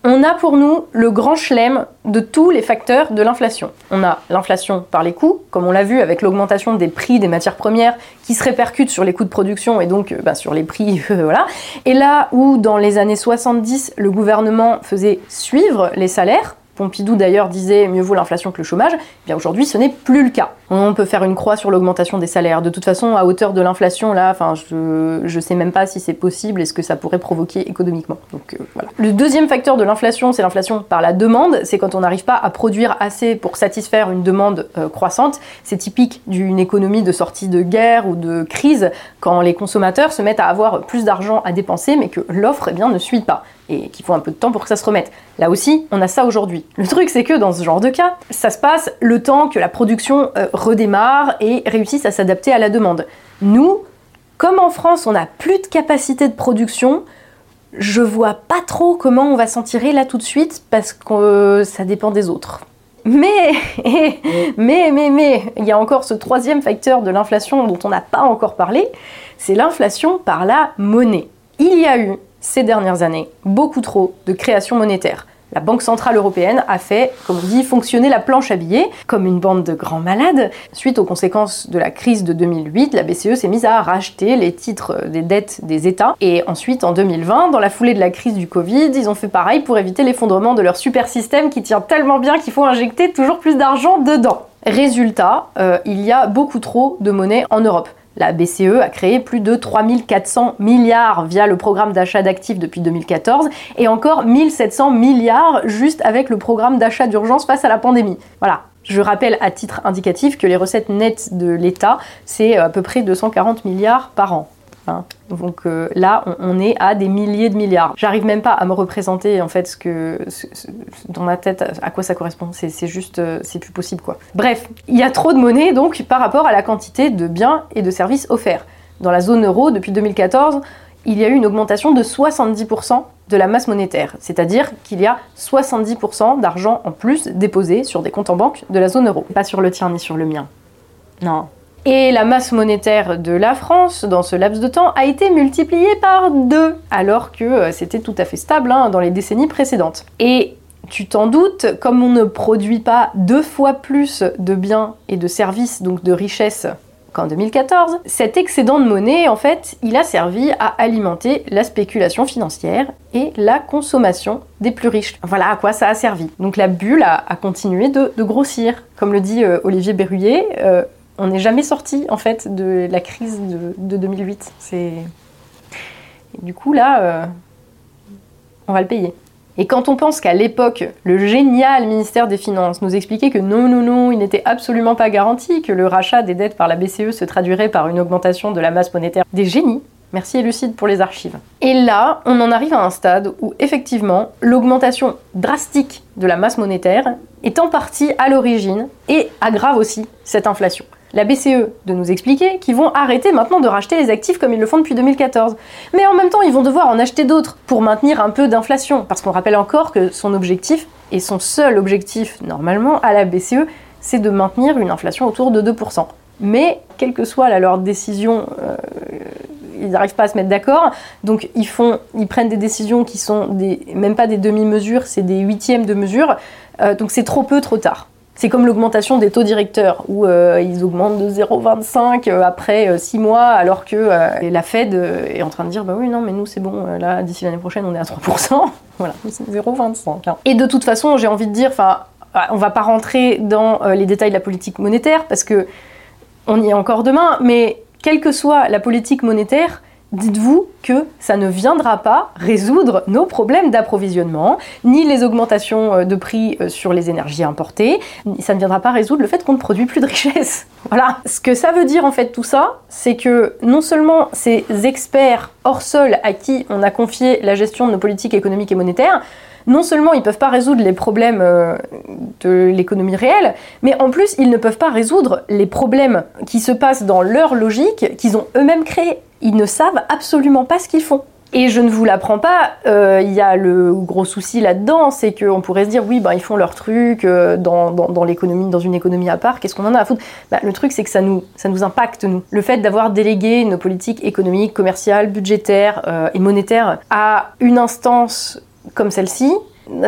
on a pour nous le grand chelem de tous les facteurs de l'inflation. On a l'inflation par les coûts, comme on l'a vu avec l'augmentation des prix des matières premières qui se répercute sur les coûts de production et donc euh, bah, sur les prix, voilà. Et là où dans les années 70, le gouvernement faisait suivre les salaires, Pompidou d'ailleurs disait mieux vaut l'inflation que le chômage, eh bien aujourd'hui ce n'est plus le cas. On peut faire une croix sur l'augmentation des salaires. De toute façon, à hauteur de l'inflation, là, enfin, je, je sais même pas si c'est possible et ce que ça pourrait provoquer économiquement. Donc euh, voilà. Le deuxième facteur de l'inflation, c'est l'inflation par la demande. C'est quand on n'arrive pas à produire assez pour satisfaire une demande euh, croissante. C'est typique d'une économie de sortie de guerre ou de crise quand les consommateurs se mettent à avoir plus d'argent à dépenser, mais que l'offre eh bien ne suit pas et qu'il faut un peu de temps pour que ça se remette. Là aussi, on a ça aujourd'hui. Le truc, c'est que dans ce genre de cas, ça se passe le temps que la production euh, redémarre et réussisse à s'adapter à la demande. Nous, comme en France, on n'a plus de capacité de production, je vois pas trop comment on va s'en tirer là tout de suite parce que euh, ça dépend des autres. Mais, mais, mais, mais, il y a encore ce troisième facteur de l'inflation dont on n'a pas encore parlé, c'est l'inflation par la monnaie. Il y a eu ces dernières années beaucoup trop de création monétaire. La Banque Centrale Européenne a fait, comme on dit, fonctionner la planche à billets comme une bande de grands malades. Suite aux conséquences de la crise de 2008, la BCE s'est mise à racheter les titres des dettes des États. Et ensuite, en 2020, dans la foulée de la crise du Covid, ils ont fait pareil pour éviter l'effondrement de leur super système qui tient tellement bien qu'il faut injecter toujours plus d'argent dedans. Résultat, euh, il y a beaucoup trop de monnaie en Europe. La BCE a créé plus de 3400 milliards via le programme d'achat d'actifs depuis 2014 et encore 1700 milliards juste avec le programme d'achat d'urgence face à la pandémie. Voilà. Je rappelle à titre indicatif que les recettes nettes de l'État, c'est à peu près 240 milliards par an. Hein. Donc euh, là, on, est à des milliers de milliards. J'arrive même pas à me représenter en fait ce que dans ma tête à quoi ça correspond. C'est c'est juste, euh, c'est plus possible quoi. Bref, il y a trop de monnaie donc par rapport à la quantité de biens et de services offerts. Dans la zone euro, depuis 2014, il y a eu une augmentation de 70% de la masse monétaire, c'est-à-dire qu'il y a 70% d'argent en plus déposé sur des comptes en banque de la zone euro, pas sur le tien ni sur le mien. Non. Et la masse monétaire de la France, dans ce laps de temps, a été multipliée par deux, alors que euh, c'était tout à fait stable hein, dans les décennies précédentes. Et tu t'en doutes, comme on ne produit pas deux fois plus de biens et de services, donc de richesses, qu'en 2014, cet excédent de monnaie, en fait, il a servi à alimenter la spéculation financière et la consommation des plus riches. Voilà à quoi ça a servi. Donc la bulle a, continué de, de grossir. Comme le dit euh, Olivier Berruyer, euh, on n'est jamais sorti en fait de la crise de, de 2008. C'est du coup là, euh, on va le payer. Et quand on pense qu'à l'époque, le génial ministère des Finances nous expliquait que non, non, non, il n'était absolument pas garanti que le rachat des dettes par la BCE se traduirait par une augmentation de la masse monétaire des génies, merci Lucide pour les archives. Et là, on en arrive à un stade où effectivement, l'augmentation drastique de la masse monétaire est en partie à l'origine et aggrave aussi cette inflation la BCE de nous expliquer qu'ils vont arrêter maintenant de racheter les actifs comme ils le font depuis 2014. Mais en même temps, ils vont devoir en acheter d'autres pour maintenir un peu d'inflation. Parce qu'on rappelle encore que son objectif, et son seul objectif normalement à la BCE, c'est de maintenir une inflation autour de 2%. Mais, quelle que soit leur décision, euh, ils n'arrivent pas à se mettre d'accord. Donc ils, font, prennent des décisions qui sont même pas des demi-mesures, c'est des huitièmes de mesure. Euh, donc c'est trop peu, trop tard. C'est comme l'augmentation des taux directeurs, où euh, ils augmentent de 0,25 euh, après 6 mois, alors que euh, la Fed euh, est en train de dire bah oui, non, mais nous c'est bon, euh, là, d'ici l'année prochaine, on est à 3%. voilà, c'est 0,25. hein. Et de toute façon, j'ai envie de dire, enfin, on va pas rentrer dans euh, les détails de la politique monétaire, parce que on y est encore demain, mais quelle que soit la politique monétaire, dites-vous que ça ne viendra pas résoudre nos problèmes d'approvisionnement, ni les augmentations euh, de prix euh, sur les énergies importées, ça ne viendra pas résoudre le fait qu'on ne produit plus de richesse. Voilà. Ce que ça veut dire en fait tout ça, c'est que non seulement ces experts hors sol à qui on a confié la gestion de nos politiques économiques et monétaires, non seulement ils peuvent pas résoudre les problèmes euh, de l'économie réelle, mais en plus ils ne peuvent pas résoudre les problèmes qui se passent dans leur logique qu'ils ont eux-mêmes créés. Ils ne savent absolument pas ce qu'ils font. Et je ne vous l'apprends pas, euh, il y a le gros souci là-dedans, c'est qu'on pourrait se dire oui, ben, ils font leur truc euh, dans, l'économie, dans une économie à part, qu'est-ce qu'on en a à foutre? Bah, Le truc, c'est que ça nous, impacte, nous. Le fait d'avoir délégué nos politiques économiques, commerciales, budgétaires et monétaires à une instance comme celle-ci,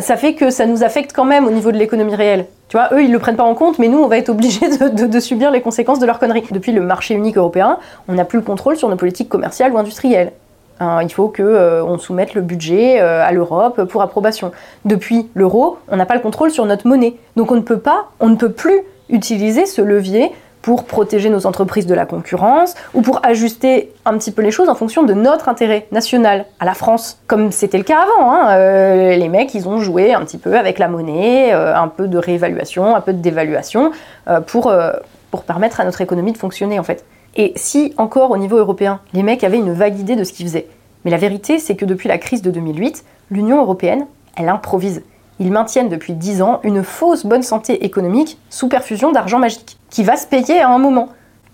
ça fait que ça nous affecte quand même au niveau de l'économie réelle. Tu vois, eux, ils le prennent pas en compte, mais nous, on va être obligés de, subir les conséquences de leurs conneries. Depuis le marché unique européen, on n'a plus le contrôle sur nos politiques commerciales ou industrielles. Hein, il faut que euh, soumette le budget euh, à l'Europe pour approbation. Depuis l'euro, on n'a pas le contrôle sur notre monnaie. Donc on ne peut pas, on ne peut plus utiliser ce levier pour protéger nos entreprises de la concurrence ou pour ajuster un petit peu les choses en fonction de notre intérêt national à la France, comme c'était le cas avant. hein. Euh, les mecs, ils ont joué un petit peu avec la monnaie, euh, un peu de réévaluation, un peu de dévaluation euh, pour, pour permettre à notre économie de fonctionner en fait. Et si encore au niveau européen, les mecs avaient une vague idée de ce qu'ils faisaient. Mais la vérité, c'est que depuis la crise de 2008, l'Union européenne, elle improvise. Ils maintiennent depuis 10 ans une fausse bonne santé économique sous perfusion d'argent magique, qui va se payer à un moment.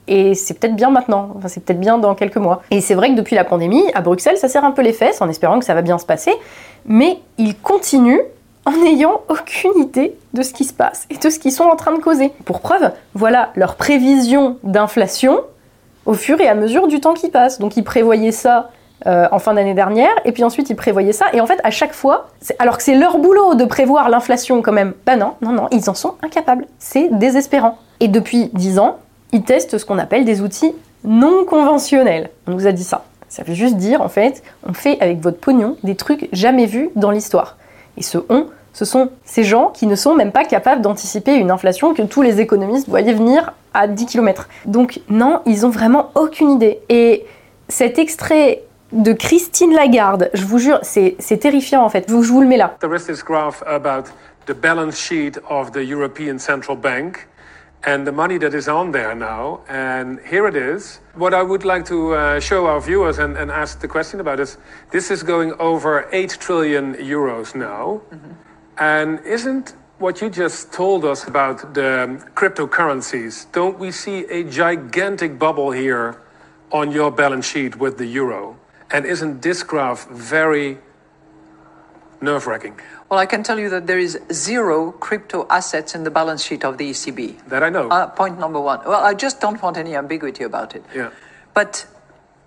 Et c'est peut-être bien maintenant, enfin c'est peut-être bien dans quelques mois. Et c'est vrai que depuis la pandémie, à Bruxelles, ça serre un peu les fesses en espérant que ça va bien se passer, mais ils continuent en n'ayant aucune idée de ce qui se passe et de ce qu'ils sont en train de causer. Pour preuve, voilà leur prévision d'inflation au fur et à mesure du temps qui passe. Donc ils prévoyaient ça euh, en fin d'année dernière, et puis ensuite ils prévoyaient ça, et en fait à chaque fois, alors que c'est leur boulot de prévoir l'inflation quand même, bah non, non, non, ils en sont incapables. C'est désespérant. Et depuis 10 ans, ils testent ce qu'on appelle des outils non conventionnels. On nous a dit ça. Ça veut juste dire, en fait, on fait avec votre pognon des trucs jamais vus dans l'histoire. Et ce on, ce sont ces gens qui ne sont même pas capables d'anticiper une inflation que tous les économistes voyaient venir à 10 km. Donc non, ils ont vraiment aucune idée. Et cet extrait de Christine Lagarde, je vous jure, c'est c'est terrifiant en fait. Je vous, je vous le mets là. There is this graph about the balance sheet of the European Central Bank, and the money that is on there now. And here it is. What I would like to uh, show our viewers and, and ask the question about is this is going over 8 trillion euros now. And isn't what you just told us about the cryptocurrencies, don't we see a gigantic bubble here on your balance sheet with the euro? And isn't this graph very nerve wracking? Well, I can tell you that there is zero crypto assets in the balance sheet of the ECB. That I know. Uh, point number one. Well, I just don't want any ambiguity about it. Yeah. But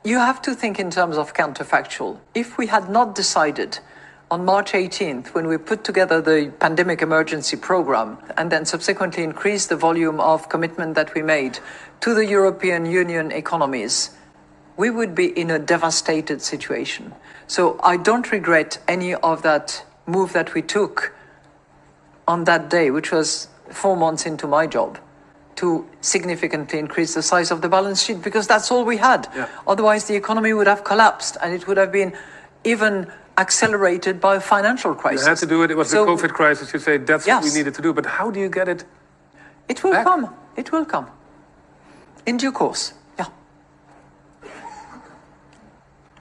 you have to think in terms of counterfactual. If we had not decided on March 18th, when we put together the pandemic emergency program and then subsequently increased the volume of commitment that we made to the European Union economies, we would be in a devastated situation. So I don't regret any of that move that we took on that day, which was four months into my job, to significantly increase the size of the balance sheet because that's all we had. Yeah. Otherwise, the economy would have collapsed and it would have been even accelerated by a financial crisis. You had to do it. It was So the COVID crisis. You say that's what we needed to do. But how do you get it? It will back. come. It will come. In due course.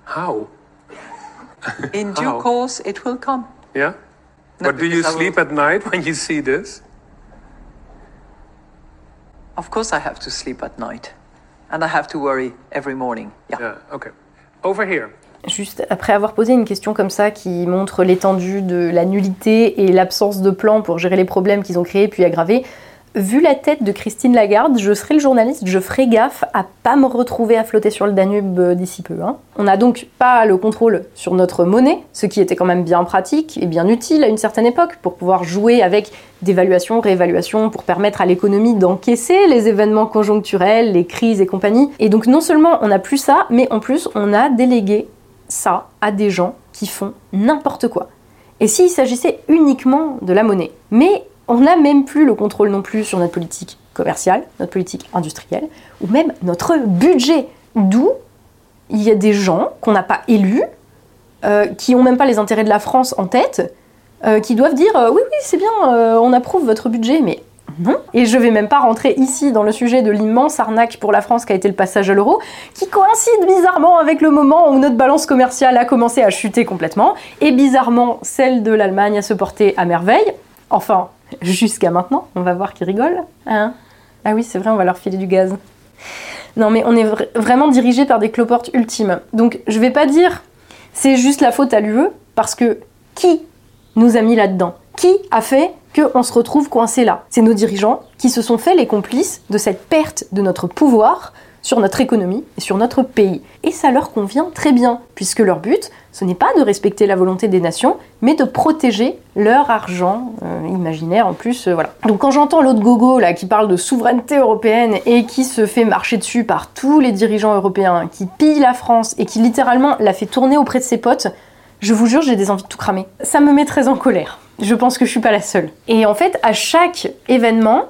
How? In due How? course, it will come. Yeah? No, but do you sleep at night when you see this? Of course, I have to sleep at night. And I have to worry every morning. Yeah. Yeah. Okay. Over here. Juste après avoir posé une question comme ça qui montre l'étendue de la nullité et l'absence de plan pour gérer les problèmes qu'ils ont créés puis aggravés, vu la tête de Christine Lagarde, je serai le journaliste, je ferai gaffe à pas me retrouver à flotter sur le Danube euh, d'ici peu. hein. On n'a donc pas le contrôle sur notre monnaie, ce qui était quand même bien pratique et bien utile à une certaine époque pour pouvoir jouer avec d'évaluation, réévaluation, pour permettre à l'économie d'encaisser les événements conjoncturels, les crises et compagnie. Et donc non seulement on n'a plus ça, mais en plus on a délégué ça à des gens qui font n'importe quoi. Et s'il s'agissait uniquement de la monnaie Mais on n'a même plus le contrôle non plus sur notre politique commerciale, notre politique industrielle, ou même notre budget. D'où il y a des gens qu'on n'a pas élus, euh, qui n'ont même pas les intérêts de la France en tête, euh, qui doivent dire euh, oui, oui, c'est bien, on approuve votre budget, mais non. Et je vais même pas rentrer ici dans le sujet de l'immense arnaque pour la France qui a été le passage à l'euro, qui coïncide bizarrement avec le moment où notre balance commerciale a commencé à chuter complètement, et bizarrement celle de l'Allemagne a se porter à merveille. Enfin, jusqu'à maintenant, on va voir qui rigole. Hein ah oui, c'est vrai, on va leur filer du gaz. Non, mais on est vra- vraiment dirigé par des cloportes ultimes. Donc, je vais pas dire c'est juste la faute à l'UE, parce que qui nous a mis là-dedans? Qui a fait qu'on se retrouve coincé là? C'est nos dirigeants qui se sont fait les complices de cette perte de notre pouvoir sur notre économie et sur notre pays. Et ça leur convient très bien, puisque leur but, ce n'est pas de respecter la volonté des nations, mais de protéger leur argent euh, imaginaire en plus. euh, voilà. Donc quand j'entends l'autre gogo là qui parle de souveraineté européenne et qui se fait marcher dessus par tous les dirigeants européens, qui pille la France et qui littéralement la fait tourner auprès de ses potes, je vous jure, j'ai des envies de tout cramer. Ça me met très en colère. Je pense que je suis pas la seule. Et en fait, à chaque événement,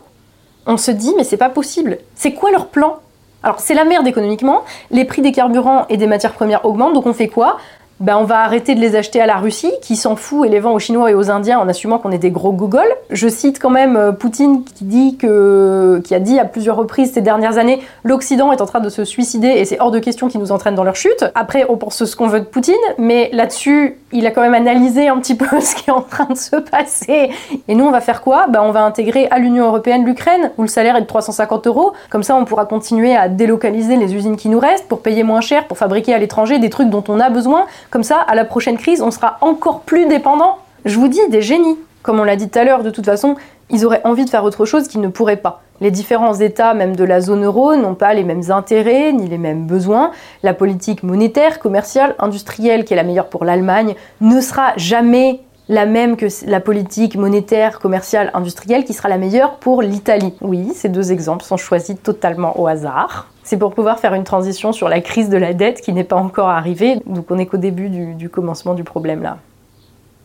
on se dit mais c'est pas possible. C'est quoi leur plan? Alors c'est la merde économiquement. Les prix des carburants et des matières premières augmentent, donc on fait quoi? Ben, on va arrêter de les acheter à la Russie, qui s'en fout et les vend aux Chinois et aux Indiens en assumant qu'on est des gros gogoles. Je cite quand même euh, Poutine qui dit que, qui a dit à plusieurs reprises ces dernières années, l'Occident est en train de se suicider et c'est hors de question qu'il nous entraîne dans leur chute. Après, on pense ce qu'on veut de Poutine, mais là-dessus, il a quand même analysé un petit peu ce qui est en train de se passer. Et nous, on va faire quoi? Ben, on va intégrer à l'Union européenne l'Ukraine, où le salaire est de 350 euros. Comme ça, on pourra continuer à délocaliser les usines qui nous restent pour payer moins cher, pour fabriquer à l'étranger des trucs dont on a besoin. Comme ça, à la prochaine crise, on sera encore plus dépendant. Je vous dis, des génies. Comme on l'a dit tout à l'heure, de toute façon, ils auraient envie de faire autre chose qu'ils ne pourraient pas. Les différents États, même de la zone euro, n'ont pas les mêmes intérêts ni les mêmes besoins. La politique monétaire, commerciale, industrielle, qui est la meilleure pour l'Allemagne, ne sera jamais la même que la politique monétaire, commerciale, industrielle, qui sera la meilleure pour l'Italie. Oui, ces deux exemples sont choisis totalement au hasard. C'est pour pouvoir faire une transition sur la crise de la dette qui n'est pas encore arrivée. Donc on est qu'au début du, commencement du problème là.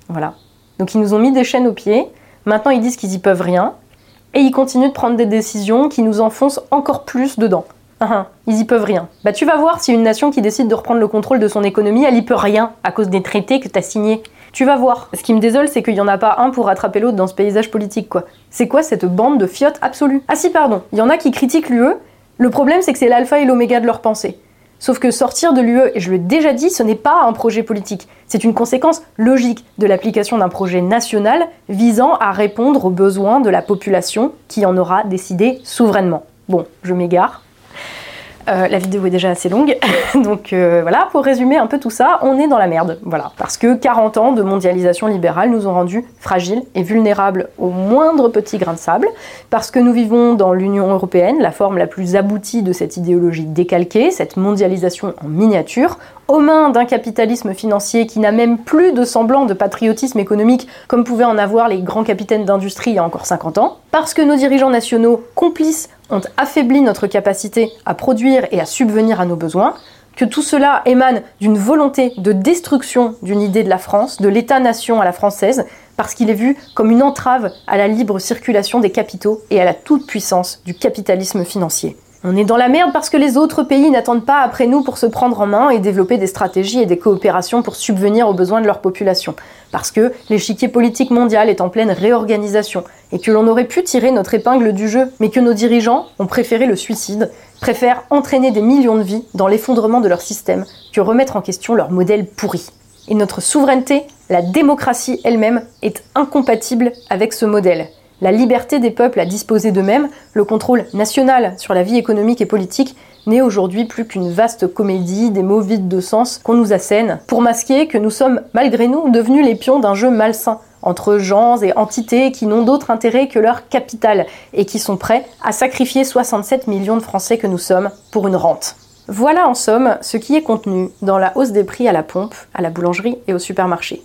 Voilà. Donc ils nous ont mis des chaînes aux pieds. Maintenant ils disent qu'ils y peuvent rien. Et ils continuent de prendre des décisions qui nous enfoncent encore plus dedans. Ah, ah, ils y peuvent rien. Bah tu vas voir si une nation qui décide de reprendre le contrôle de son économie, elle y peut rien à cause des traités que t'as signés. Tu vas voir. Ce qui me désole, c'est qu'il n'y en a pas un pour rattraper l'autre dans ce paysage politique, quoi. C'est quoi cette bande de fiottes absolues? Ah si, pardon, il y en a qui critiquent l'UE. Le problème, c'est que c'est l'alpha et l'oméga de leur pensée. Sauf que sortir de l'UE, et je l'ai déjà dit, ce n'est pas un projet politique. C'est une conséquence logique de l'application d'un projet national visant à répondre aux besoins de la population qui en aura décidé souverainement. Bon, je m'égare. Euh, la vidéo est déjà assez longue, donc euh, voilà, pour résumer un peu tout ça, on est dans la merde, voilà. Parce que 40 ans de mondialisation libérale nous ont rendus fragiles et vulnérables au moindre petit grain de sable, parce que nous vivons dans l'Union européenne, la forme la plus aboutie de cette idéologie décalquée, cette mondialisation en miniature, aux mains d'un capitalisme financier qui n'a même plus de semblant de patriotisme économique comme pouvaient en avoir les grands capitaines d'industrie il y a encore 50 ans, parce que nos dirigeants nationaux complices ont affaibli notre capacité à produire et à subvenir à nos besoins, que tout cela émane d'une volonté de destruction d'une idée de la France, de l'État-nation à la française, parce qu'il est vu comme une entrave à la libre circulation des capitaux et à la toute-puissance du capitalisme financier. On est dans la merde parce que les autres pays n'attendent pas après nous pour se prendre en main et développer des stratégies et des coopérations pour subvenir aux besoins de leur population. Parce que l'échiquier politique mondial est en pleine réorganisation et que l'on aurait pu tirer notre épingle du jeu, mais que nos dirigeants ont préféré le suicide, préfèrent entraîner des millions de vies dans l'effondrement de leur système que remettre en question leur modèle pourri. Et notre souveraineté, la démocratie elle-même, est incompatible avec ce modèle la liberté des peuples à disposer d'eux-mêmes, le contrôle national sur la vie économique et politique, n'est aujourd'hui plus qu'une vaste comédie des mots vides de sens qu'on nous assène pour masquer que nous sommes, malgré nous, devenus les pions d'un jeu malsain entre gens et entités qui n'ont d'autre intérêt que leur capital et qui sont prêts à sacrifier 67 millions de Français que nous sommes pour une rente. Voilà en somme ce qui est contenu dans la hausse des prix à la pompe, à la boulangerie et au supermarché.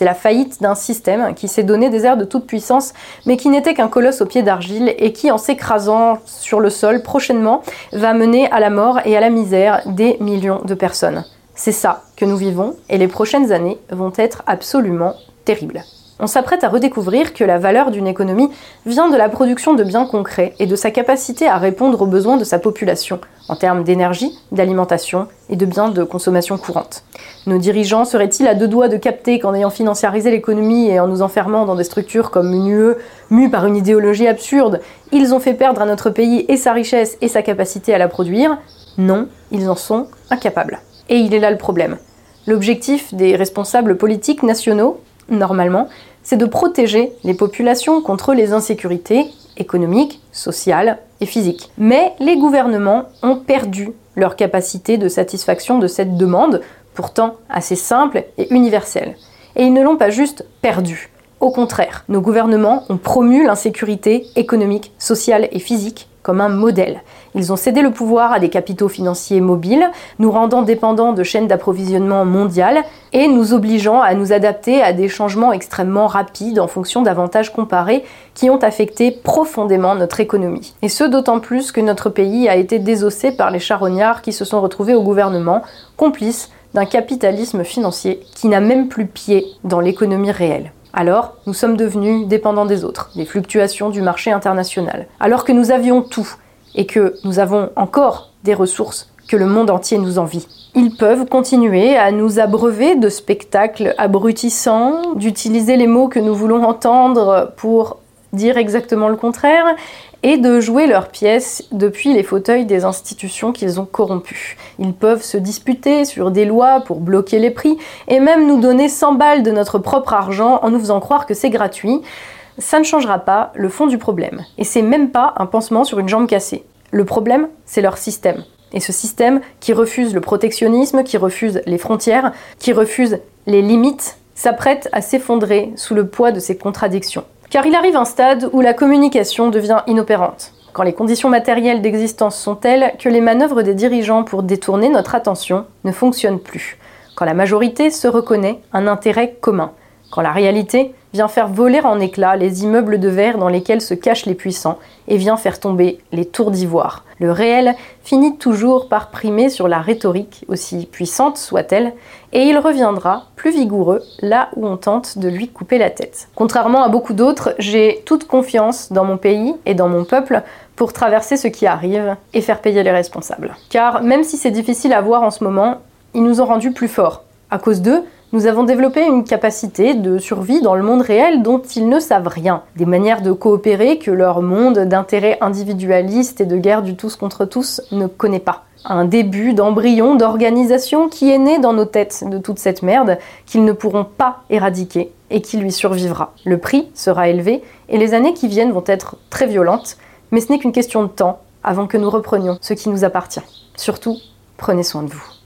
C'est la faillite d'un système qui s'est donné des airs de toute puissance, mais qui n'était qu'un colosse au pied d'argile et qui, en s'écrasant sur le sol prochainement, va mener à la mort et à la misère des millions de personnes. C'est ça que nous vivons et les prochaines années vont être absolument terribles on s'apprête à redécouvrir que la valeur d'une économie vient de la production de biens concrets et de sa capacité à répondre aux besoins de sa population en termes d'énergie, d'alimentation et de biens de consommation courante. Nos dirigeants seraient-ils à deux doigts de capter qu'en ayant financiarisé l'économie et en nous enfermant dans des structures comme une UE mue par une idéologie absurde, ils ont fait perdre à notre pays et sa richesse et sa capacité à la produire? Non, ils en sont incapables. Et il est là le problème. L'objectif des responsables politiques nationaux, normalement, c'est de protéger les populations contre les insécurités économiques, sociales et physiques. Mais les gouvernements ont perdu leur capacité de satisfaction de cette demande, pourtant assez simple et universelle. Et ils ne l'ont pas juste perdu. Au contraire, nos gouvernements ont promu l'insécurité économique, sociale et physique comme un modèle. Ils ont cédé le pouvoir à des capitaux financiers mobiles, nous rendant dépendants de chaînes d'approvisionnement mondiales et nous obligeant à nous adapter à des changements extrêmement rapides en fonction d'avantages comparés qui ont affecté profondément notre économie. Et ce d'autant plus que notre pays a été désossé par les charognards qui se sont retrouvés au gouvernement, complices d'un capitalisme financier qui n'a même plus pied dans l'économie réelle. Alors, nous sommes devenus dépendants des autres, des fluctuations du marché international. Alors que nous avions tout et que nous avons encore des ressources que le monde entier nous envie. Ils peuvent continuer à nous abreuver de spectacles abrutissants, d'utiliser les mots que nous voulons entendre pour dire exactement le contraire, et de jouer leurs pièces depuis les fauteuils des institutions qu'ils ont corrompues. Ils peuvent se disputer sur des lois pour bloquer les prix et même nous donner 100 balles de notre propre argent en nous faisant croire que c'est gratuit. Ça ne changera pas le fond du problème. Et c'est même pas un pansement sur une jambe cassée. Le problème, c'est leur système. Et ce système qui refuse le protectionnisme, qui refuse les frontières, qui refuse les limites, s'apprête à s'effondrer sous le poids de ces contradictions. Car il arrive un stade où la communication devient inopérante, quand les conditions matérielles d'existence sont telles que les manœuvres des dirigeants pour détourner notre attention ne fonctionnent plus, quand la majorité se reconnaît un intérêt commun, quand la réalité vient faire voler en éclats les immeubles de verre dans lesquels se cachent les puissants et vient faire tomber les tours d'ivoire. Le réel finit toujours par primer sur la rhétorique, aussi puissante soit-elle, et il reviendra plus vigoureux là où on tente de lui couper la tête. Contrairement à beaucoup d'autres, j'ai toute confiance dans mon pays et dans mon peuple pour traverser ce qui arrive et faire payer les responsables. Car même si c'est difficile à voir en ce moment, ils nous ont rendus plus forts. À cause d'eux, Nous avons développé une capacité de survie dans le monde réel dont ils ne savent rien, des manières de coopérer que leur monde d'intérêts individualistes et de guerre du tous contre tous ne connaît pas. Un début d'embryon d'organisation qui est né dans nos têtes de toute cette merde qu'ils ne pourront pas éradiquer et qui lui survivra. Le prix sera élevé et les années qui viennent vont être très violentes, mais ce n'est qu'une question de temps avant que nous reprenions ce qui nous appartient. Surtout, prenez soin de vous.